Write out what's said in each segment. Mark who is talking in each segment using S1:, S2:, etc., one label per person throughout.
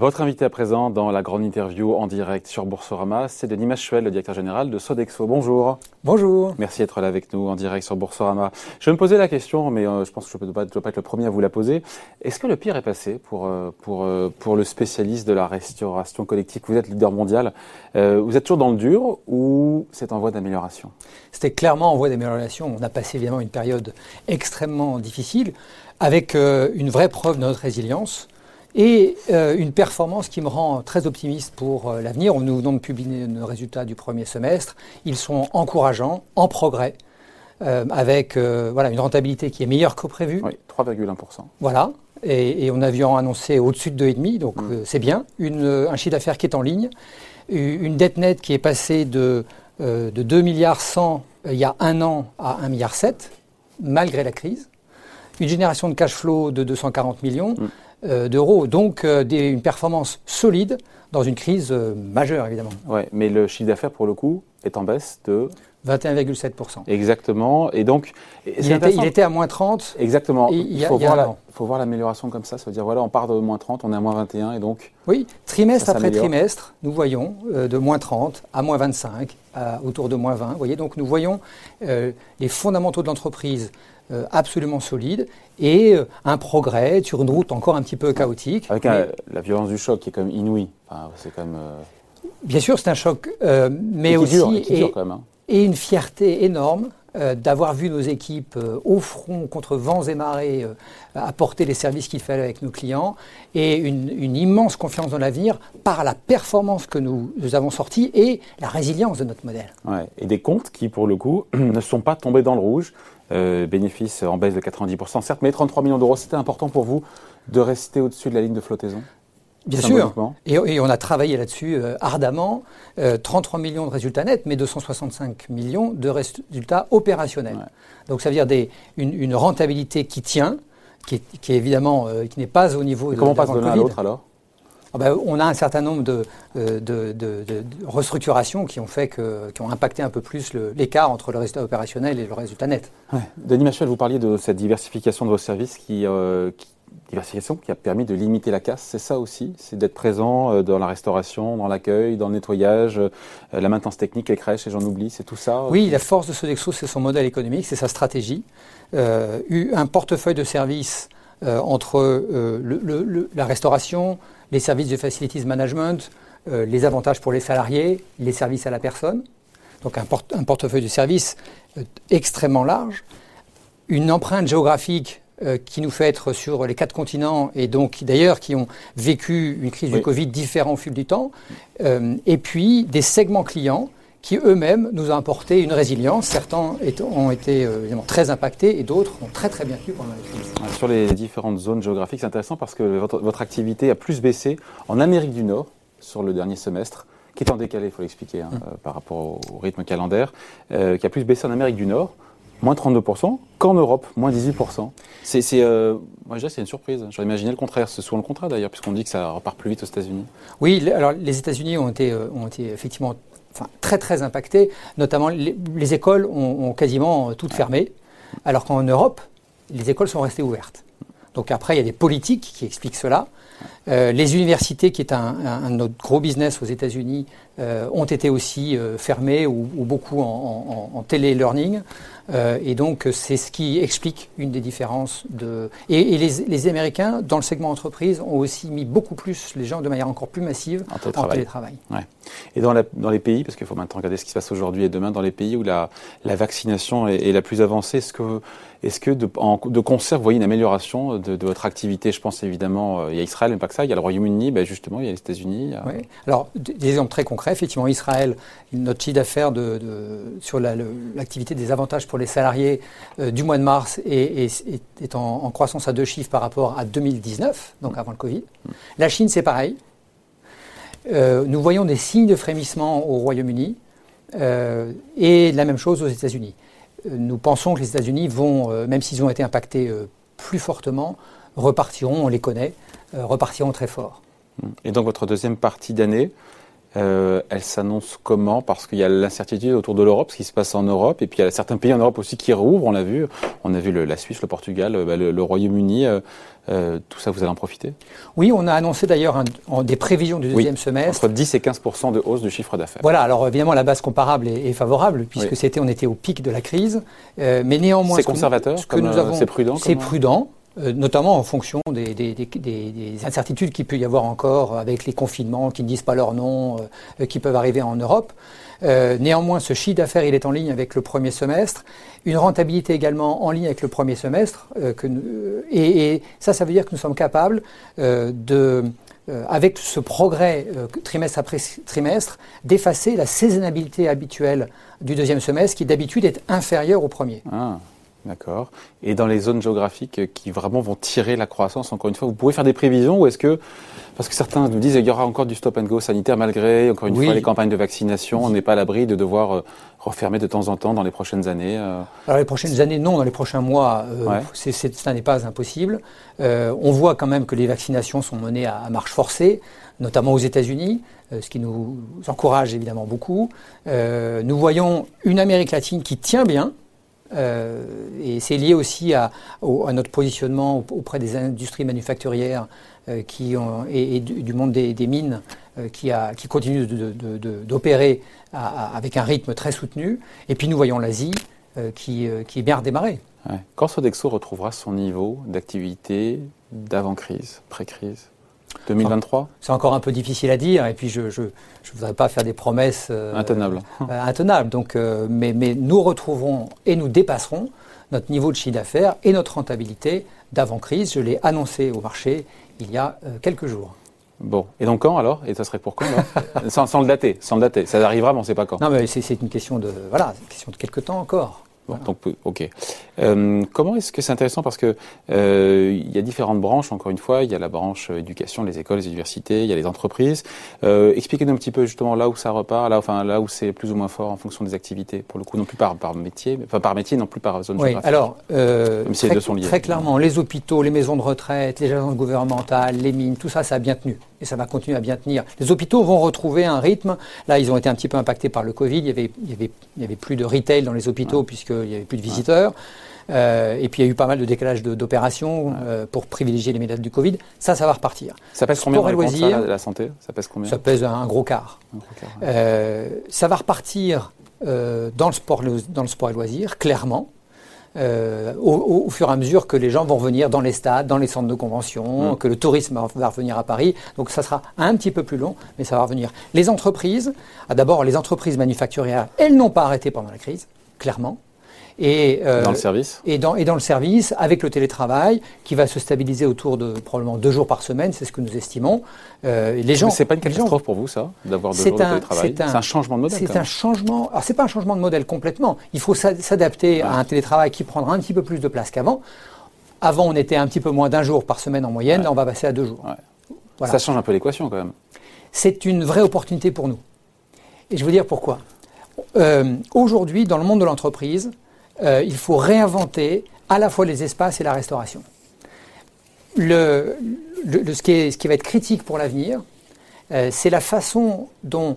S1: Votre invité à présent dans la grande interview en direct sur Boursorama, c'est Denis Machuel, le directeur général de Sodexo. Bonjour.
S2: Bonjour.
S1: Merci d'être là avec nous en direct sur Boursorama. Je vais me poser la question, mais euh, je pense que je ne dois, pas être le premier à vous la poser. Est-ce que le pire est passé pour, euh, pour, euh, pour le spécialiste de la restauration collective? Vous êtes leader mondial. vous êtes toujours dans le dur ou c'est en voie d'amélioration?
S2: C'était clairement en voie d'amélioration. On a passé évidemment une période extrêmement difficile avec une vraie preuve de notre résilience et euh, une performance qui me rend très optimiste pour euh, l'avenir. Nous venons de publier nos résultats du premier semestre. Ils sont encourageants, en progrès, euh, avec voilà, une rentabilité qui est meilleure qu'au prévu.
S1: Oui, 3,1%.
S2: Voilà. Et, on a vu en annoncer au-dessus de 2,5, donc mm. c'est bien. Une, un chiffre d'affaires qui est en ligne. Une dette nette qui est passée de, de 2 milliards 100 il y a un an à 1 milliard 7, malgré la crise. Une génération de cash flow de 240 millions. Mm. Euh, d'euros. Donc euh, une performance solide dans une crise euh, majeure, évidemment.
S1: Ouais, mais le chiffre d'affaires, pour le coup, est en baisse de
S2: 21,7%.
S1: Exactement. Et donc,
S2: il était, à moins 30.
S1: Exactement. Il, faut, voir l'amélioration comme ça. Ça veut dire, voilà, on part de moins 30, on est à moins 21, et donc.
S2: Oui, trimestre après trimestre, nous voyons de moins 30 à moins 25, à autour de moins 20. Vous voyez, donc nous voyons les fondamentaux de l'entreprise absolument solide et euh, un progrès sur une route encore un petit peu chaotique.
S1: Avec la violence du choc qui est quand même inouïe. c'est quand même, euh,
S2: Bien sûr, c'est un choc, mais aussi hein. et, une fierté énorme d'avoir vu nos équipes au front contre vents et marées apporter les services qu'il fallait avec nos clients et une, immense confiance dans l'avenir par la performance que nous, avons sortie et la résilience de notre modèle.
S1: Ouais. Et des comptes qui, pour le coup, ne sont pas tombés dans le rouge. Euh, bénéfice en baisse de 90%, certes, mais 33 millions d'euros, c'était important pour vous de rester au-dessus de la ligne de flottaison
S2: Bien sûr. Et, on a travaillé là-dessus euh, ardemment. 33 euh, millions de résultats nets, mais 265 millions de résultats opérationnels. Donc ça veut dire des, une, rentabilité qui tient, qui est, évidemment qui n'est pas au niveau.
S1: de, comment on passe de l'un à l'autre alors?
S2: Ah ben, on a un certain nombre de, de, restructurations qui ont fait que, qui ont impacté un peu plus l'écart entre le résultat opérationnel et le résultat net.
S1: Denis Machel, vous parliez de cette diversification de vos services qui, euh, diversification qui a permis de limiter la casse. C'est ça aussi, c'est d'être présent euh, dans la restauration, dans l'accueil, dans le nettoyage, euh, la maintenance technique, les crèches, et j'en oublie, c'est tout ça?
S2: Oui, la force de Sodexo, c'est son modèle économique, c'est sa stratégie. un portefeuille de services entre la restauration, les services de facilities management, euh, les avantages pour les salariés, les services à la personne. Donc un, portefeuille de services euh, extrêmement large, une empreinte géographique euh, qui nous fait être sur les quatre continents et donc d'ailleurs qui ont vécu une crise du Covid différente au fil du temps, et puis des segments clients qui eux-mêmes nous ont apporté une résilience. Certains ont été euh, évidemment très impactés et d'autres ont très très bien tenu pendant la crise.
S1: Sur les différentes zones géographiques, c'est intéressant parce que votre, activité a plus baissé en Amérique du Nord sur le dernier semestre, qui est en décalé, il faut l'expliquer, hein, hum. euh, par rapport au, rythme calendaire, euh, qui a plus baissé en Amérique du Nord, moins 32%, qu'en Europe, moins 18%. C'est, moi je dirais c'est une surprise. J'aurais imaginé le contraire. C'est souvent le contraire d'ailleurs, puisqu'on dit que ça repart plus vite aux États-Unis.
S2: Oui, alors les États-Unis ont été, ont été effectivement enfin, très très impacté. Notamment, les, écoles ont, quasiment toutes fermé, alors qu'en Europe, les écoles sont restées ouvertes. Donc après, il y a des politiques qui expliquent cela. Euh, les universités, qui est un, un, autre gros business aux États-Unis, euh, ont été aussi euh, fermées ou, beaucoup en, en, en télé-learning. Euh, et donc, c'est ce qui explique une des différences. De... Et, les, Américains, dans le segment entreprise, ont aussi mis beaucoup plus les gens de manière encore plus massive en télétravail.
S1: Ouais. Et dans, la, dans, les pays, parce qu'il faut maintenant regarder ce qui se passe aujourd'hui et demain, dans les pays où la, la vaccination est, la plus avancée, est-ce que, est que de, concert, vous voyez une amélioration de, votre activité? Je pense évidemment, euh, il y a Israël, mais pas que ça, il y a le Royaume-Uni, ben justement, il y a les États-Unis.
S2: Oui. Alors, des exemples très concrets, effectivement, Israël, notre chiffre d'affaires sur l'activité des avantages pour les salariés euh, du mois de mars est, en, croissance à deux chiffres par rapport à 2019, donc avant le Covid. La Chine, c'est pareil. Euh, nous voyons des signes de frémissement au Royaume-Uni et la même chose aux États-Unis. Nous pensons que les États-Unis vont, même s'ils ont été impactés plus fortement, repartiront, on les connaît, repartiront très fort.
S1: Et donc votre deuxième partie d'année, euh, elle s'annonce comment? Parce qu'il y a l'incertitude autour de l'Europe, ce qui se passe en Europe, et puis il y a certains pays en Europe aussi qui rouvrent, on l'a vu. On a vu le, la Suisse, le Portugal, euh, bah, le, le Royaume-Uni. Euh, euh, tout ça, vous allez en profiter?
S2: Oui, on a annoncé d'ailleurs des prévisions du deuxième
S1: oui,
S2: semestre.
S1: Entre 10 et 15% de hausse du chiffre d'affaires.
S2: Voilà, alors évidemment, la base comparable est, est favorable, puisque
S1: Oui.
S2: c'était, on était au pic de la crise. Euh, mais néanmoins,
S1: C'est
S2: ce
S1: conservateur
S2: ce que
S1: comme,
S2: nous avons,
S1: c'est prudent
S2: C'est prudent. Euh, notamment en fonction des, des- des- des- des incertitudes qu'il peut y avoir encore avec les confinements qui ne disent pas leur nom, euh, qui peuvent arriver en Europe. Euh, néanmoins, ce chiffre d'affaires, il est en ligne avec le premier semestre. Une rentabilité également en ligne avec le premier semestre. et, ça, ça veut dire que nous sommes capables de, avec ce progrès trimestre après trimestre, d'effacer la saisonnalité habituelle du deuxième semestre qui d'habitude est inférieure au premier.
S1: Ah, d'accord. Et dans les zones géographiques qui vraiment vont tirer la croissance, encore une fois, vous pouvez faire des prévisions ou est-ce que, parce que certains nous disent qu'il y aura encore du stop and go sanitaire malgré, encore une
S2: Oui.
S1: fois, les campagnes de vaccination, on n'est pas à l'abri de devoir euh, refermer de temps en temps dans les prochaines années. euh.
S2: Alors les prochaines années, non, dans les prochains mois, euh,
S1: Ouais.
S2: c'est- c'est- ça n'est pas impossible. Euh, on voit quand même que les vaccinations sont menées à, à marche forcée, notamment aux États-Unis, euh, ce qui nous encourage évidemment beaucoup. Euh, nous voyons une Amérique latine qui tient bien. Euh, et c'est lié aussi à, notre positionnement aup- auprès des industries manufacturières euh, qui et, du, monde des, mines euh, qui, a, qui continue d'opérer avec un rythme très soutenu. Et puis nous voyons l'Asie qui, qui est bien redémarrée.
S1: Quand Sodexo retrouvera son niveau d'activité d'avant-crise, pré-crise? 2023
S2: C'est encore un peu difficile à dire, et puis je ne je, je voudrais pas faire des promesses euh,
S1: Intenables.
S2: euh, intenables. Donc, euh, mais, mais nous retrouverons et nous dépasserons notre niveau de chiffre d'affaires et notre rentabilité d'avant-crise. Je l'ai annoncé au marché il y a euh, quelques jours.
S1: Bon. Et donc quand alors? Et ça serait pour quand alors? Sans, sans le dater, sans le dater. Ça arrivera, mais on ne sait pas quand.
S2: Non, mais c'est une question de voilà, une question de quelques temps encore.
S1: Bon, donc, ok. Euh, comment est-ce que c'est intéressant? Parce que euh, il y a différentes branches. Encore une fois, il y a la branche euh, éducation, les écoles, les universités, il y a les entreprises. Euh, Expliquez-nous un petit peu justement là où ça repart, là, enfin là où c'est plus ou moins fort en fonction des activités. Pour le coup, non plus par, par métier, mais- enfin par métier, non plus par zone
S2: Oui,
S1: géographique.
S2: alors, euh,
S1: Même si les
S2: très,
S1: deux sont liés.
S2: très clairement, les hôpitaux, les maisons de retraite, les agences gouvernementales, les mines, tout ça, ça a bien tenu. Et ça va continuer à bien tenir. Les hôpitaux vont retrouver un rythme. Là, ils ont été un petit peu impactés par le Covid. Il y avait, il y avait, il y avait plus de retail dans les hôpitaux puisqu'il n'y avait plus de visiteurs. Euh, et puis, il y a eu pas mal de décalage d'opérations euh, pour privilégier les méthodes du Covid. Ça, ça va repartir.
S1: Ça pèse combien
S2: sport et
S1: comptes, ça,
S2: loisirs.
S1: la, la santé? Ça pèse combien?
S2: Ça pèse un, gros quart.
S1: Un gros quart, ouais.
S2: Euh, ça va repartir dans, le sport, dans le sport et loisirs, clairement, euh, au, fur et à mesure que les gens vont revenir dans les stades, dans les centres de convention, que le tourisme va, va revenir à Paris. Donc ça sera un petit peu plus long, mais ça va revenir. Les entreprises, ah, d'abord les entreprises manufacturières, elles n'ont pas arrêté pendant la crise, clairement. Et, euh,
S1: Dans le service
S2: et dans, et dans le service, avec le télétravail, qui va se stabiliser autour de probablement deux jours par semaine, c'est ce que nous estimons. Euh, les gens,
S1: c'est pas une
S2: gens-
S1: catastrophe pour vous, ça, d'avoir deux jours de télétravail
S2: c'est un-
S1: changement de modèle.
S2: c'est un changement. Alors c'est pas un changement de modèle complètement. Il faut s'a- s'adapter à un télétravail qui prendra un petit peu plus de place qu'avant. Avant, on était un petit peu moins d'un jour par semaine en moyenne. Là, on va passer à deux jours.
S1: Ouais.
S2: Voilà.
S1: Ça change un peu l'équation quand même.
S2: C'est une vraie opportunité pour nous. Et je veux dire pourquoi. Euh, Aujourd'hui, dans le monde de l'entreprise, euh, il faut réinventer à la fois les espaces et la restauration. Le, le- le- ce, qui est- ce qui va être critique pour l'avenir, euh, c'est la façon dont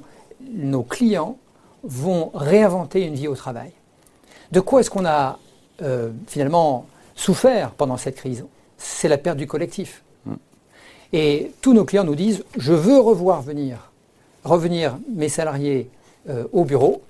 S2: nos clients vont réinventer une vie au travail. De quoi est-ce qu'on a euh, finalement souffert pendant cette crise? C'est la perte du collectif. Et tous nos clients nous disent je veux revoir venir, revenir mes salariés euh, au bureau,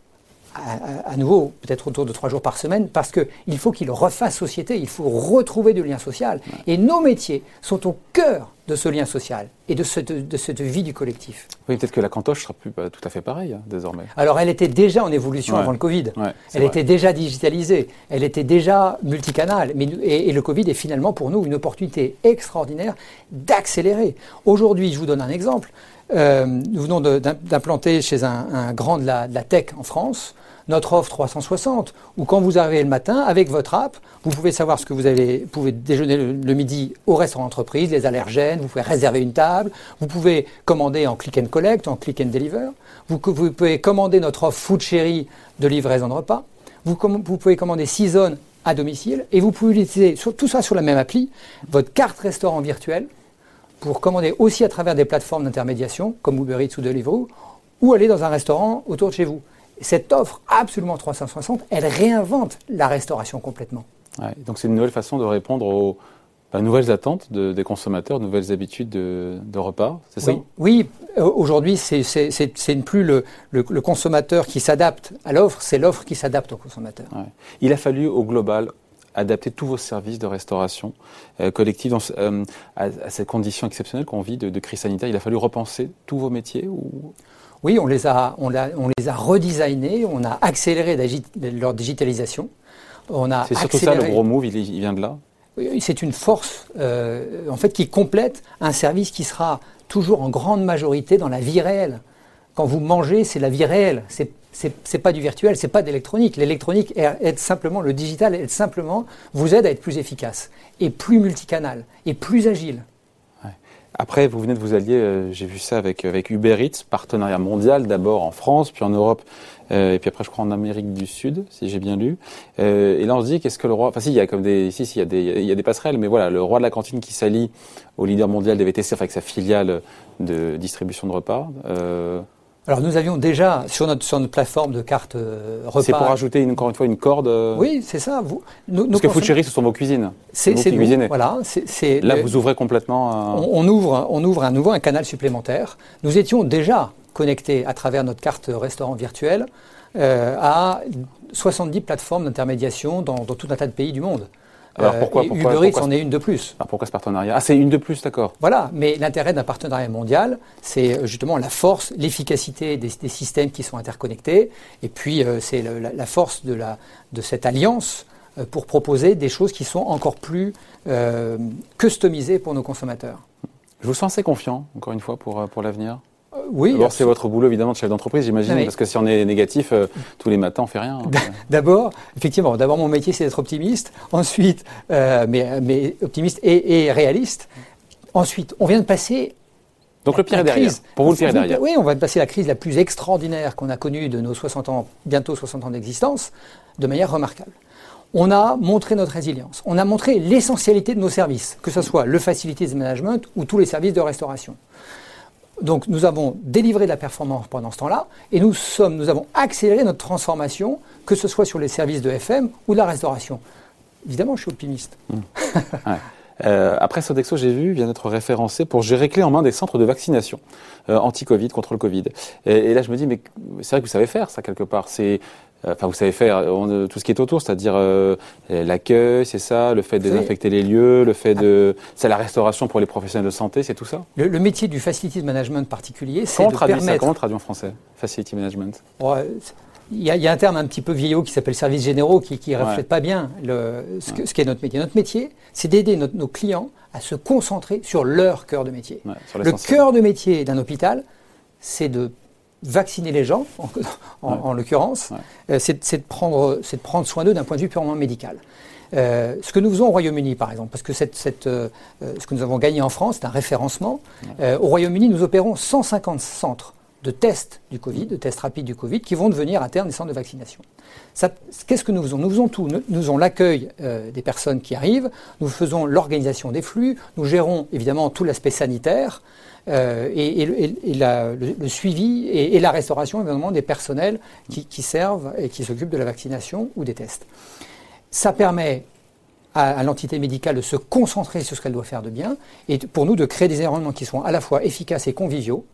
S2: à, nouveau peut-être autour de trois jours par semaine, parce qu'il faut qu'ils refassent société, il faut retrouver du lien social. Et nos métiers sont au cœur de ce lien social et de cette, de cette vie du collectif.
S1: Oui, peut-être que la cantoche sera plus pas tout à fait pareille hein, désormais.
S2: Alors elle était déjà en évolution
S1: Ouais.
S2: avant le Covid.
S1: Ouais,
S2: Elle
S1: vrai.
S2: était déjà digitalisée, elle était déjà multicanale. Mais, et, et le Covid est finalement pour nous une opportunité extraordinaire d'accélérer. Aujourd'hui, je vous donne un exemple. Euh, nous venons d'implanter chez un, un grand de la, de la tech en France notre offre 360, où quand vous arrivez le matin, avec votre app, vous pouvez savoir ce que vous allez, vous pouvez déjeuner le, le midi au restaurant entreprise, les allergènes, vous pouvez réserver une table, vous pouvez commander en click and collect, en click and deliver, vous, pouvez commander notre offre Food Cherry de livraison de repas, vous, pouvez commander Season à domicile, et vous pouvez utiliser tout ça sur la même appli, votre carte restaurant virtuelle, pour commander aussi à travers des plateformes d'intermédiation, comme Uber Eats ou Deliveroo, ou aller dans un restaurant autour de chez vous. Cette offre absolument 360, elle réinvente la restauration complètement.
S1: donc c'est une nouvelle façon de répondre aux bah, nouvelles attentes des consommateurs, nouvelles habitudes de, repas, c'est
S2: ça Oui, euh, aujourd'hui, c'est plus le, consommateur qui s'adapte à l'offre, c'est l'offre qui s'adapte au consommateur.
S1: Il a fallu au global adapter tous vos services de restauration euh, collective euh, à, ces conditions exceptionnelles qu'on vit de, crise sanitaire. Il a fallu repenser tous vos métiers ou...
S2: Oui, on les a, on, on les a redesignés, on a accéléré leur digitalisation.
S1: C'est surtout ça le gros move, il, vient de là?
S2: C'est une force euh, en fait qui complète un service qui sera toujours en grande majorité dans la vie réelle. Quand vous mangez, c'est la vie réelle. C'est c'est pas du virtuel, c'est pas d'électronique. L'électronique aide simplement, le digital aide simplement, vous aide à être plus efficace et plus multicanal et plus agile.
S1: Après, vous venez de vous allier, euh, j'ai vu ça avec, avec Uber Eats, partenariat mondial, d'abord en France, puis en Europe, euh, et puis après, je crois en Amérique du Sud, si j'ai bien lu. Euh, et là, on se dit, qu'est-ce que le roi, enfin si, il y a comme des, si, si, il y a des, il y a des passerelles, mais voilà, le roi de la cantine qui s'allie au leader mondial des VTC, avec sa filiale de distribution de repas.
S2: Euh, alors nous avions déjà sur notre, sur notre plateforme de cartes euh, repas.
S1: C'est pour ajouter une, encore une fois une corde. Euh,
S2: oui, c'est ça. Vous,
S1: nous, Parce que Food ce sont vos cuisines. C'est vous qui
S2: Voilà.
S1: c'est Là, vous ouvrez complètement.
S2: On, ouvre, on ouvre à nouveau un canal supplémentaire. Nous étions déjà connectés à travers notre carte restaurant virtuelle euh, à 70 plateformes d'intermédiation dans, dans tout un tas de pays du monde.
S1: Alors pourquoi,
S2: pourquoi Uber Eats en est une de plus.
S1: Alors pourquoi ce partenariat? Ah, c'est une de plus, d'accord.
S2: Voilà, mais l'intérêt d'un partenariat mondial, c'est euh, justement la force, l'efficacité des, systèmes qui sont interconnectés, et puis euh, c'est la, force de, la, de cette alliance euh, pour proposer des choses qui sont encore plus customisées pour nos consommateurs.
S1: Je vous sens assez confiant, encore une fois, pour, pour l'avenir
S2: oui.
S1: D'abord, c'est votre boulot évidemment de chef d'entreprise, j'imagine, parce que si on est négatif, euh, tous les matins, on fait rien.
S2: D'abord, effectivement, d'abord mon métier, c'est d'être optimiste. Ensuite, euh, mais, mais, optimiste et, réaliste. Ensuite, on vient de passer.
S1: Donc le pire est derrière. Pour vous, le pire est derrière.
S2: Oui, on va passer la crise la plus extraordinaire qu'on a connue de nos 60 ans, bientôt 60 ans d'existence, de manière remarquable. On a montré notre résilience. On a montré l'essentialité de nos services, que ce soit le facilities management ou tous les services de restauration. Donc nous avons délivré de la performance pendant ce temps-là et nous, sommes, nous avons accéléré notre transformation, que ce soit sur les services de FM ou de la restauration. Évidemment, je suis optimiste.
S1: Mmh. Euh, après Sodexo, j'ai vu, vient d'être référencé pour gérer clé en main des centres de vaccination euh, anti-Covid, contre le Covid. Et, là, je me dis, mais c'est vrai que vous savez faire ça quelque part. C'est enfin vous savez faire euh, tout ce qui est autour, c'est-à-dire euh, l'accueil, c'est ça, le fait de désinfecter les lieux, le fait de, c'est la restauration pour les professionnels de santé, c'est tout ça?
S2: Le, métier du facility management particulier, c'est de permettre. Ça,
S1: comment on traduit en français, facility management?
S2: Il y, a, un terme un petit peu vieillot qui s'appelle services généraux qui ne reflète pas bien le, ce, qu'est notre métier. Notre métier, c'est d'aider nos clients à se concentrer sur leur cœur de métier. le cœur de métier d'un hôpital, c'est de vacciner les gens, en, l'occurrence, euh, c'est de, prendre, de prendre soin d'eux d'un point de vue purement médical. Euh, ce que nous faisons au Royaume-Uni, par exemple, parce que cette, euh, ce que nous avons gagné en France, c'est un référencement. au Royaume-Uni, nous opérons 150 centres de tests du Covid, de tests rapides du Covid, qui vont devenir à terme des centres de vaccination. Qu'est-ce que nous faisons? Nous faisons tout. Nous, faisons l'accueil des personnes qui arrivent, nous faisons l'organisation des flux, nous gérons évidemment tout l'aspect sanitaire, euh, et, le, suivi et, la restauration évidemment des personnels qui, servent et qui s'occupent de la vaccination ou des tests. Ça permet à, l'entité médicale de se concentrer sur ce qu'elle doit faire de bien et pour nous de créer des environnements qui sont à la fois efficaces et conviviaux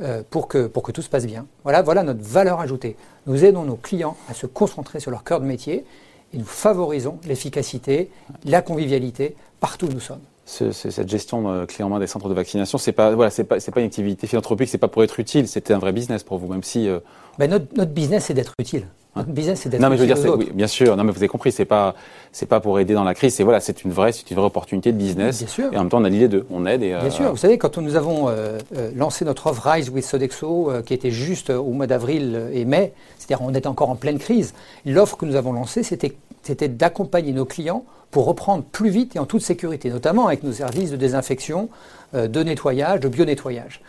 S2: euh, pour, que, pour que tout se passe bien. Voilà, voilà notre valeur ajoutée. Nous aidons nos clients à se concentrer sur leur cœur de métier et nous favorisons l'efficacité, la convivialité partout où nous sommes
S1: cette gestion euh, clé en main des centres de vaccination, c'est pas voilà, c'est pas pas une activité philanthropique, c'est pas pour être utile, c'était un vrai business pour vous, même si. Euh,
S2: ben notre, notre business c'est d'être utile. Notre business c'est d'être
S1: non mais
S2: je veux
S1: dire, oui, bien sûr, non mais vous avez compris, c'est pas c'est pas pour aider dans la crise, c'est voilà, c'est une vraie c'est une vraie opportunité de business.
S2: Bien sûr.
S1: Et en même temps on a les deux, on aide et.
S2: Bien sûr, vous savez quand nous avons lancé notre offre Rise with Sodexo, qui était juste au mois d'avril et mai, c'est-à-dire on était encore en pleine crise, l'offre que nous avons lancée c'était c'était d'accompagner nos clients pour reprendre plus vite et en toute sécurité, notamment avec nos services de désinfection, euh, de nettoyage, de bio-nettoyage.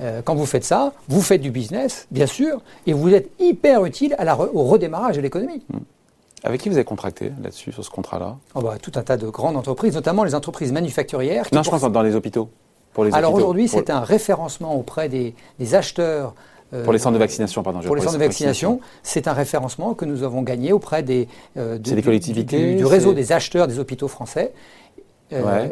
S2: Euh, quand vous faites ça, vous faites du business, bien sûr, et vous êtes hyper utile à la au redémarrage de l'économie. Hmm.
S1: Avec qui vous avez contracté là-dessus, sur ce contrat-là?
S2: Oh bah, Tout un tas de grandes entreprises, notamment les entreprises manufacturières.
S1: non, je pense dans les hôpitaux.
S2: Pour les Alors aujourd'hui, c'est un référencement auprès des, acheteurs
S1: pour les centres de vaccination, pardon.
S2: Pour les centres de vaccination, c'est un référencement que nous avons gagné auprès des,
S1: des collectivités,
S2: du, réseau des acheteurs des hôpitaux français,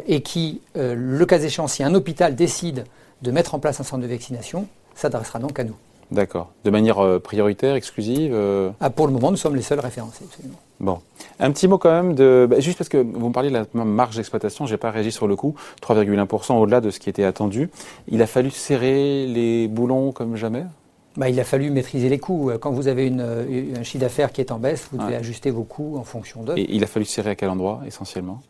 S2: et qui, le cas échéant, si un hôpital décide de mettre en place un centre de vaccination, s'adressera donc à nous.
S1: D'accord. De manière euh, prioritaire, exclusive euh
S2: ah, Pour le moment, nous sommes les seuls référencés, absolument.
S1: Bon. Un petit mot quand même de. Bah, juste parce que vous me parliez de la marge d'exploitation, je n'ai pas réagi sur le coup. 3,1% au-delà de ce qui était attendu. Il a fallu serrer les boulons comme jamais?
S2: Bah, il a fallu maîtriser les coûts. Quand vous avez une, un chiffre d'affaires qui est en baisse, vous devez ajuster vos coûts en fonction d'eux.
S1: Et il a fallu serrer à quel endroit essentiellement?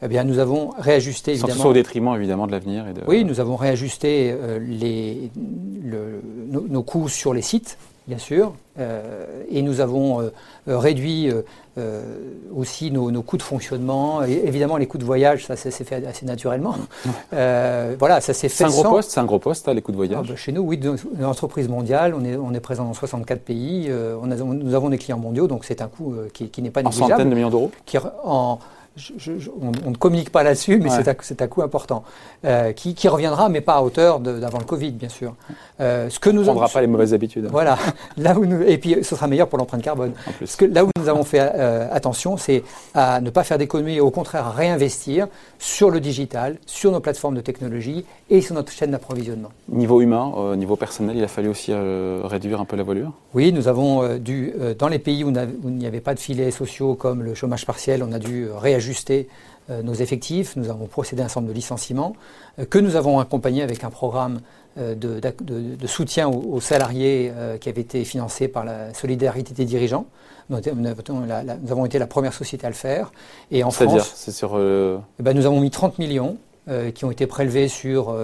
S2: Eh bien, nous avons réajusté
S1: évidemment. Sans au détriment évidemment de l'avenir de.
S2: Oui, nous avons réajusté euh, les, le, nos, coûts sur les sites, bien sûr, euh, et nous avons euh, réduit aussi nos, nos, coûts de fonctionnement. Et, évidemment, les coûts de voyage, ça, s'est fait assez naturellement. voilà, ça s'est fait.
S1: C'est un gros poste, c'est un gros poste, les coûts de voyage.
S2: Ah, bah, chez nous, oui, une entreprise mondiale, on est, on est présent dans 64 pays, on a, nous avons des clients mondiaux, donc c'est un coût qui, qui n'est pas négligeable.
S1: En centaines de millions d'euros.
S2: En on, ne communique pas là-dessus, mais c'est un coût important, euh, qui, reviendra, mais pas à hauteur d'avant le Covid, bien sûr.
S1: Euh, ce que nous on ne prendra pas les mauvaises habitudes.
S2: Voilà. là où et puis, ce sera meilleur pour l'empreinte carbone. Que, là où nous avons fait euh, attention, c'est à ne pas faire d'économies et au contraire à réinvestir sur le digital, sur nos plateformes de technologie et sur notre chaîne d'approvisionnement.
S1: Niveau humain, niveau personnel, il a fallu aussi réduire un peu la voilure?
S2: Oui, nous avons dû, dans les pays où, il n'y avait pas de filets sociaux comme le chômage partiel, on a dû réajuster ajuster euh, nos effectifs, nous avons procédé à un certain nombre de licenciements, euh, que nous avons accompagné avec un programme euh, de, soutien aux, salariés qui avait été financé par la solidarité des dirigeants. Nous, avons été la première société à le faire.
S1: Et en France, c'est sur.
S2: Eh ben, nous avons mis 30 millions qui ont été prélevés sur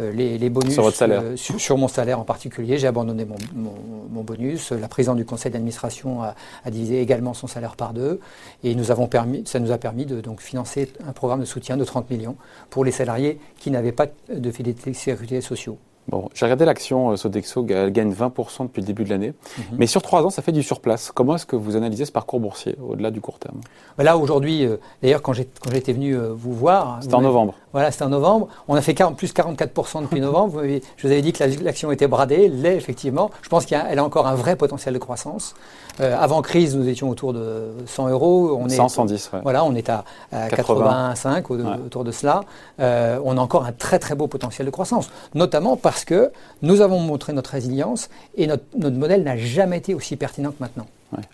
S2: euh, les, bonus
S1: sur, votre salaire.
S2: Euh, sur, mon salaire en particulier. J'ai abandonné mon, bonus. La présidente du conseil d'administration a, divisé également son salaire par deux. Et nous avons permis, ça nous a permis de donc, financer un programme de soutien de 30 millions pour les salariés qui n'avaient pas de fidélité de sécurité sociaux.
S1: Bon, j'ai regardé l'action euh, Sodexo, elle gagne 20% depuis le début de l'année. Mhm. Mais sur trois ans, ça fait du surplace. Comment est-ce que vous analysez ce parcours boursier au-delà du court terme?
S2: Bah Là, aujourd'hui, d'ailleurs, quand j'étais venu vous voir.
S1: C'était en novembre.
S2: Voilà, c'était en novembre. On a fait plus 44% depuis novembre. Je vous avais dit que l'action était bradée. Elle l'est, effectivement. Je pense qu'elle a, encore un vrai potentiel de croissance. Euh, avant crise, nous étions autour de 100 euros.
S1: On 100, 110, ouais.
S2: Voilà, on est à, 85 autour de cela. Euh, on a encore un très très beau potentiel de croissance. Notamment parce que nous avons montré notre résilience et notre, notre modèle n'a jamais été aussi pertinent que maintenant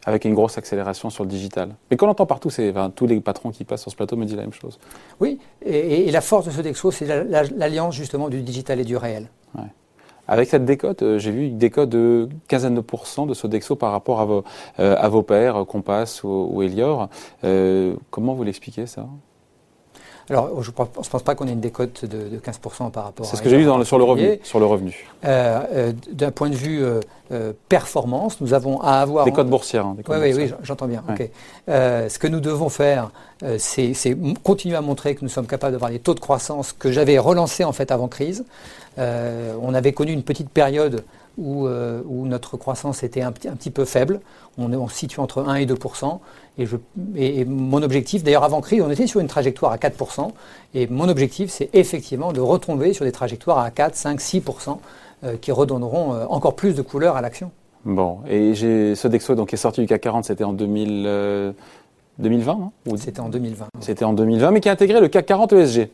S1: avec une grosse accélération sur le digital. Mais qu'on entend partout, c'est tous les patrons qui passent sur ce plateau me disent la même chose.
S2: Oui, et, la force de ce Dexo, c'est l'alliance justement du digital et du réel.
S1: Avec cette décote, euh, j'ai vu une décote de quinzaine de pourcents de Sodexo par rapport à vos, euh, à vos pairs, Compass ou, ou Elior. Euh, comment vous l'expliquez ça?
S2: Alors, je ne pense pas qu'on ait une décote de, 15% par rapport
S1: à. C'est ce que j'ai vu sur le revenu. Sur le revenu.
S2: Euh, euh, d'un point de vue euh, performance, nous avons à avoir.
S1: Des codes boursières.
S2: Hein, oui, oui, j'entends bien. ce que nous devons faire, c'est continuer à montrer que nous sommes capables d'avoir des taux de croissance que j'avais relancés en fait avant crise. on avait connu une petite période où, où, notre croissance était un, un, petit peu faible. On, on se situe entre 1 et 2 et, je, et, mon objectif, d'ailleurs avant crise, on était sur une trajectoire à 4 Et mon objectif, c'est effectivement de retomber sur des trajectoires à 4, 5, 6% qui redonneront euh, encore plus de couleur à l'action.
S1: Bon, et Sodexo donc, qui est sorti du CAC 40, c'était en 2000, 2020 non
S2: C'était en 2020.
S1: C'était en 2020, mais qui a intégré le CAC 40 ESG.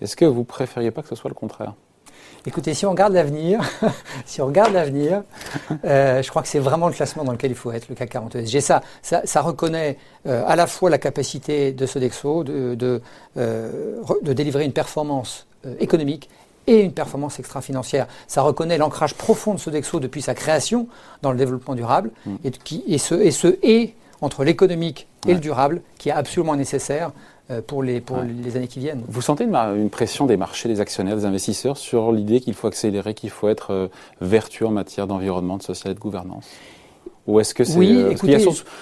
S1: Est-ce que vous préfériez pas que ce soit le contraire?
S2: Écoutez, si on regarde l'avenir, si on regarde l'avenir, euh, je crois que c'est vraiment le classement dans lequel il faut être, le CAC 40 ESG. Ça, ça, reconnaît euh, à la fois la capacité de Sodexo de, de, euh, de délivrer une performance économique et une performance extra-financière. Ça reconnaît l'ancrage profond de Sodexo depuis sa création dans le développement durable mm. et, qui, et, ce, et ce et entre l'économique et le durable qui est absolument nécessaire pour, les, pour les années qui viennent.
S1: Vous sentez une, une, pression des marchés, des actionnaires, des investisseurs sur l'idée qu'il faut accélérer, qu'il faut être euh, vertueux en matière d'environnement, de social et de gouvernance? Ou est-ce que c'est
S2: oui, euh,
S1: y a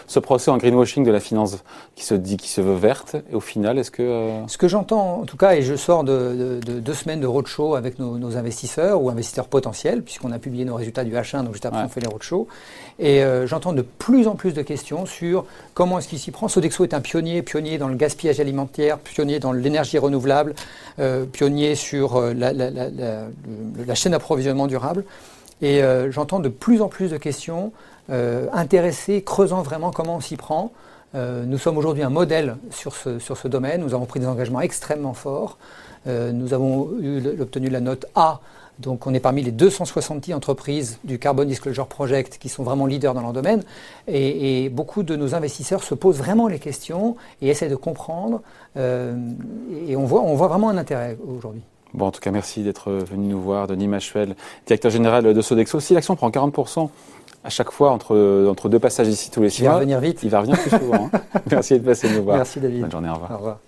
S1: ce, procès en greenwashing de la finance qui se dit qui se veut verte et au final est-ce que euh,
S2: ce que j'entends en tout cas et je sors de, deux semaines de roadshow avec nos, investisseurs ou investisseurs potentiels puisqu'on a publié nos résultats du H1 donc juste après on fait les roadshows et euh, j'entends de plus en plus de questions sur comment est-ce qu'il s'y prend. Sodexo est un pionnier pionnier dans le gaspillage alimentaire pionnier dans l'énergie renouvelable pionnier sur la, la chaîne d'approvisionnement durable Et j'entends de plus en plus de questions intéressées, creusant vraiment comment on s'y prend. nous sommes aujourd'hui un modèle sur ce, sur ce domaine. Nous avons pris des engagements extrêmement forts. nous avons obtenu la note A donc on est parmi les 260 entreprises du Carbon Disclosure Project qui sont vraiment leaders dans leur domaine. Et, beaucoup de nos investisseurs se posent vraiment les questions et essaient de comprendre. Euh, et on voit, on voit vraiment un intérêt aujourd'hui.
S1: Bon, en tout cas, merci d'être venu nous voir, Denis Machuel, directeur général de Sodexo. Si l'action prend 40% à chaque fois entre, entre deux passages ici tous les six.
S2: Il va revenir vite.
S1: Il va revenir plus souvent. Hein. Merci de passer nous voir.
S2: Merci David.
S1: Bonne journée, au revoir.
S2: Au revoir.